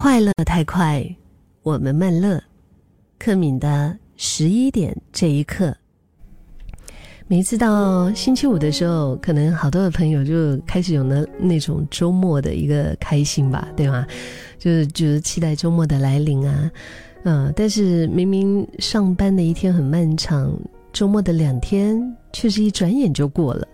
快乐太快，我们慢乐。克敏的十一点这一刻，每次到星期五的时候，可能好多的朋友就开始有了那种周末的一个开心吧，对吗？就是就是期待周末的来临啊，嗯，但是明明上班的一天很漫长，周末的两天却是一转眼就过了，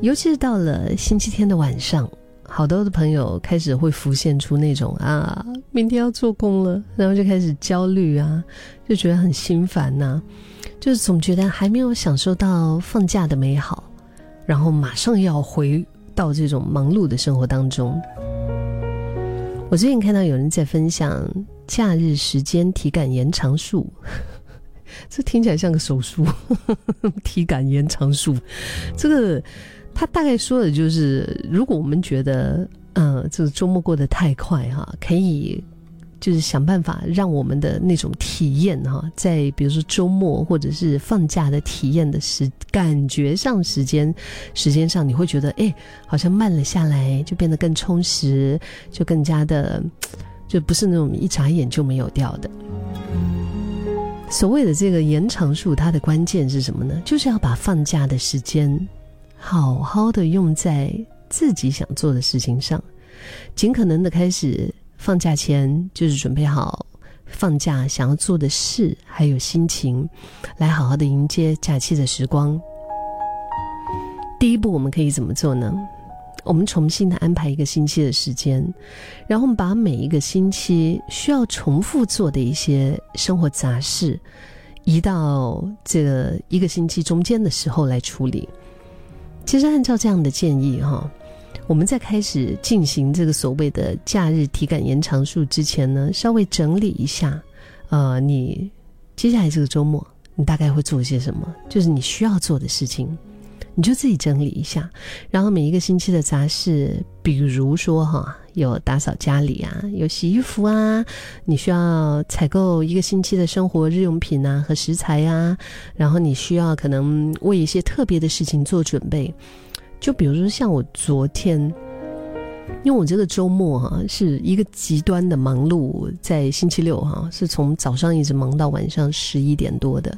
尤其是到了星期天的晚上。好多的朋友开始会浮现出那种啊，明天要做工了，然后就开始焦虑啊，就觉得很心烦呐，就是总觉得还没有享受到放假的美好，然后马上要回到这种忙碌的生活当中。我最近看到有人在分享假日时间体感延长术，这听起来像个手术，体感延长术，这个。他大概说的就是，如果我们觉得，嗯，这个周末过得太快哈，可以就是想办法让我们的那种体验哈，在比如说周末或者是放假的体验的时感觉上时间时间上，你会觉得哎，好像慢了下来，就变得更充实，就更加的，就不是那种一眨眼就没有掉的。所谓的这个延长术，它的关键是什么呢？就是要把放假的时间。好好的用在自己想做的事情上，尽可能的开始放假前就是准备好放假想要做的事，还有心情，来好好的迎接假期的时光。第一步，我们可以怎么做呢？我们重新的安排一个星期的时间，然后我们把每一个星期需要重复做的一些生活杂事，移到这一个星期中间的时候来处理。其实按照这样的建议哈，我们在开始进行这个所谓的假日体感延长术之前呢，稍微整理一下，呃，你接下来这个周末你大概会做些什么？就是你需要做的事情，你就自己整理一下。然后每一个星期的杂事，比如说哈，有打扫家里啊，有洗衣服啊，你需要采购一个星期的生活日用品啊和食材呀，然后你需要可能为一些特别的事情做准备。就比如说像我昨天，因为我这个周末哈是一个极端的忙碌，在星期六哈是从早上一直忙到晚上十一点多的，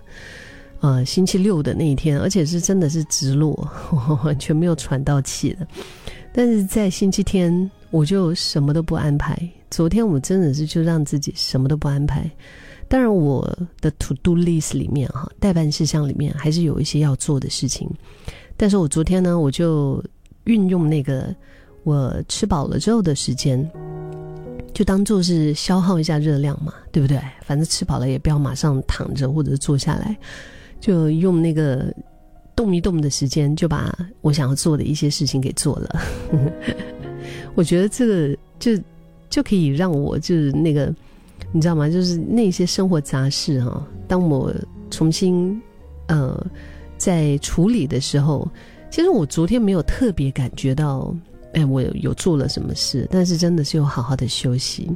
呃，星期六的那一天，而且是真的是直落，完全没有喘到气的。但是在星期天我就什么都不安排。昨天我真的是就让自己什么都不安排。当然我的 to do list 里面哈代办事项里面还是有一些要做的事情。但是我昨天呢，我就运用那个我吃饱了之后的时间，就当做是消耗一下热量嘛，对不对？反正吃饱了也不要马上躺着或者坐下来，就用那个动一动的时间，就把我想要做的一些事情给做了。我觉得这个就就可以让我就是那个，你知道吗？就是那些生活杂事哈，当我重新呃。在处理的时候，其实我昨天没有特别感觉到，哎，我有做了什么事，但是真的是有好好的休息。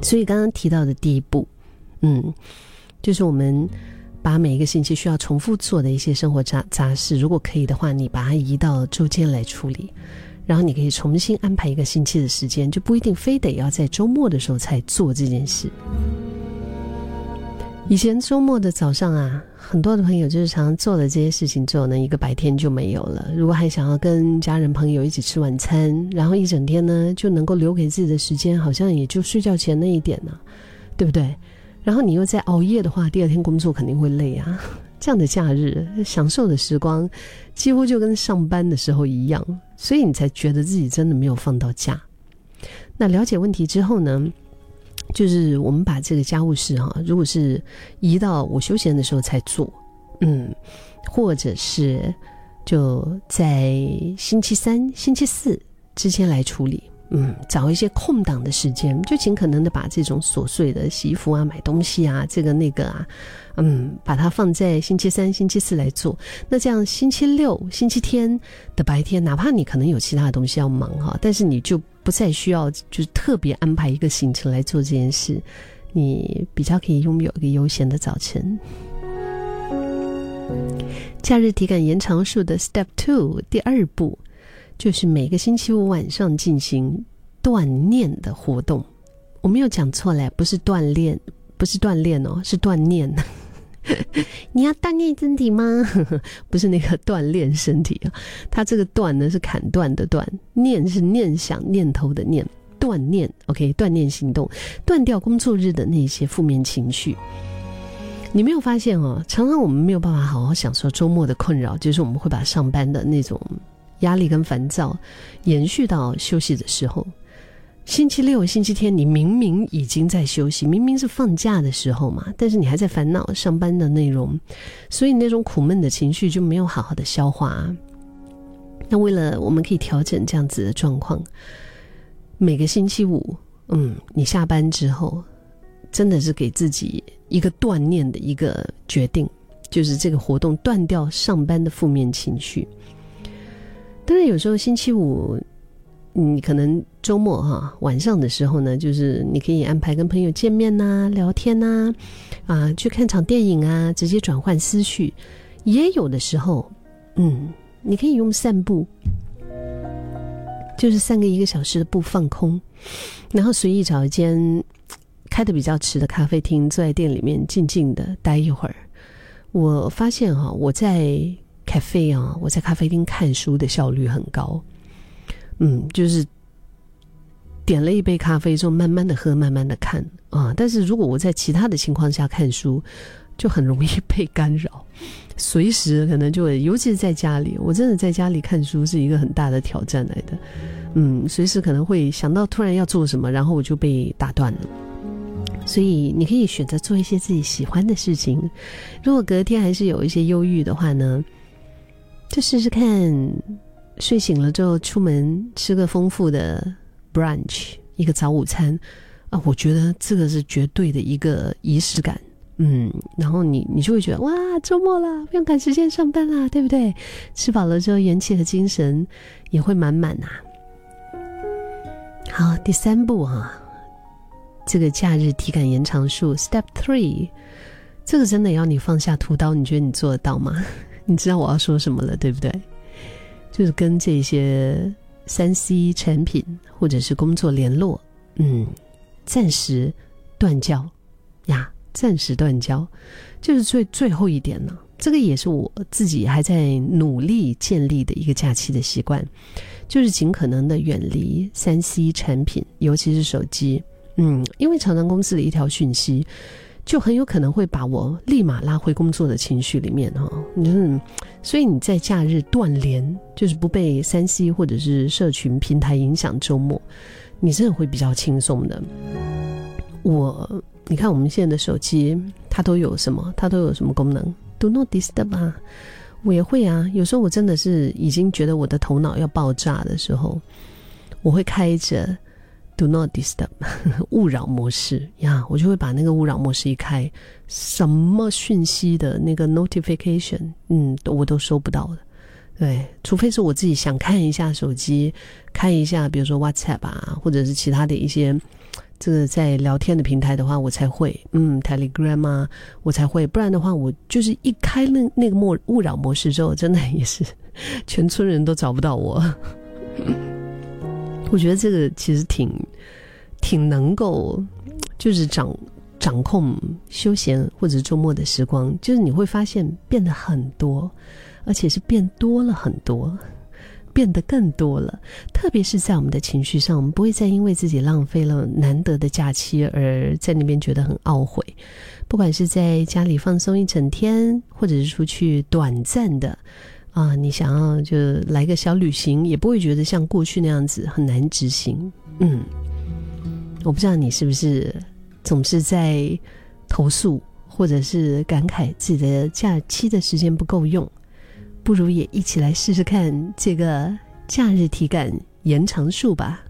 所以刚刚提到的第一步，嗯，就是我们把每一个星期需要重复做的一些生活杂杂事，如果可以的话，你把它移到周间来处理，然后你可以重新安排一个星期的时间，就不一定非得要在周末的时候才做这件事。以前周末的早上啊，很多的朋友就是常常做了这些事情之后呢，一个白天就没有了。如果还想要跟家人朋友一起吃晚餐，然后一整天呢就能够留给自己的时间，好像也就睡觉前那一点呢，对不对？然后你又在熬夜的话，第二天工作肯定会累啊。这样的假日享受的时光，几乎就跟上班的时候一样，所以你才觉得自己真的没有放到假。那了解问题之后呢？就是我们把这个家务事哈，如果是移到我休闲的时候才做，嗯，或者是就在星期三、星期四之间来处理，嗯，找一些空档的时间，就尽可能的把这种琐碎的洗衣服啊、买东西啊、这个那个啊，嗯，把它放在星期三、星期四来做。那这样星期六、星期天的白天，哪怕你可能有其他的东西要忙哈，但是你就。不再需要就是特别安排一个行程来做这件事，你比较可以拥有一个悠闲的早晨。假日体感延长术的 Step Two 第二步，就是每个星期五晚上进行锻炼的活动。我没有讲错嘞，不是锻炼，不是锻炼哦，是锻炼。你要锻炼身体吗？不是那个锻炼身体啊，它这个断呢是砍断的断，念是念想念头的念，锻炼。OK，锻炼行动，断掉工作日的那些负面情绪。你没有发现哦？常常我们没有办法好好享受周末的困扰，就是我们会把上班的那种压力跟烦躁延续到休息的时候。星期六、星期天，你明明已经在休息，明明是放假的时候嘛，但是你还在烦恼上班的内容，所以那种苦闷的情绪就没有好好的消化。那为了我们可以调整这样子的状况，每个星期五，嗯，你下班之后，真的是给自己一个锻炼的一个决定，就是这个活动断掉上班的负面情绪。当然，有时候星期五。你可能周末哈晚上的时候呢，就是你可以安排跟朋友见面呐、聊天呐，啊，去看场电影啊，直接转换思绪。也有的时候，嗯，你可以用散步，就是散个一个小时的步放空，然后随意找一间开的比较迟的咖啡厅，坐在店里面静静的待一会儿。我发现哈，我在咖啡啊，我在咖啡厅看书的效率很高。嗯，就是点了一杯咖啡之后，慢慢的喝，慢慢的看啊。但是如果我在其他的情况下看书，就很容易被干扰，随时可能就会，尤其是在家里，我真的在家里看书是一个很大的挑战来的。嗯，随时可能会想到突然要做什么，然后我就被打断了。所以你可以选择做一些自己喜欢的事情。如果隔天还是有一些忧郁的话呢，就试试看。睡醒了之后，出门吃个丰富的 brunch，一个早午餐啊，我觉得这个是绝对的一个仪式感。嗯，然后你你就会觉得哇，周末了，不用赶时间上班啦，对不对？吃饱了之后，元气和精神也会满满呐。好，第三步哈，这个假日体感延长术 Step Three，这个真的要你放下屠刀，你觉得你做得到吗？你知道我要说什么了，对不对？就是跟这些三 C 产品或者是工作联络，嗯，暂时断交呀，暂时断交，就是最最后一点呢。这个也是我自己还在努力建立的一个假期的习惯，就是尽可能的远离三 C 产品，尤其是手机，嗯，因为常常公司的一条讯息。就很有可能会把我立马拉回工作的情绪里面哈，嗯，所以你在假日断联，就是不被三 C 或者是社群平台影响，周末你真的会比较轻松的。我，你看我们现在的手机，它都有什么？它都有什么功能？Do not disturb 啊，我也会啊。有时候我真的是已经觉得我的头脑要爆炸的时候，我会开着。Do not disturb，勿扰模式呀，我就会把那个勿扰模式一开，什么讯息的那个 notification，嗯，我都收不到的。对，除非是我自己想看一下手机，看一下，比如说 WhatsApp 啊，或者是其他的一些这个在聊天的平台的话，我才会，嗯，Telegram 啊，我才会。不然的话，我就是一开那那个莫勿扰模式之后，真的也是 全村人都找不到我。我觉得这个其实挺，挺能够，就是掌掌控休闲或者周末的时光，就是你会发现变得很多，而且是变多了很多，变得更多了。特别是在我们的情绪上，我们不会再因为自己浪费了难得的假期而在那边觉得很懊悔。不管是在家里放松一整天，或者是出去短暂的。啊，你想要就来个小旅行，也不会觉得像过去那样子很难执行。嗯，我不知道你是不是总是在投诉，或者是感慨自己的假期的时间不够用，不如也一起来试试看这个假日体感延长术吧。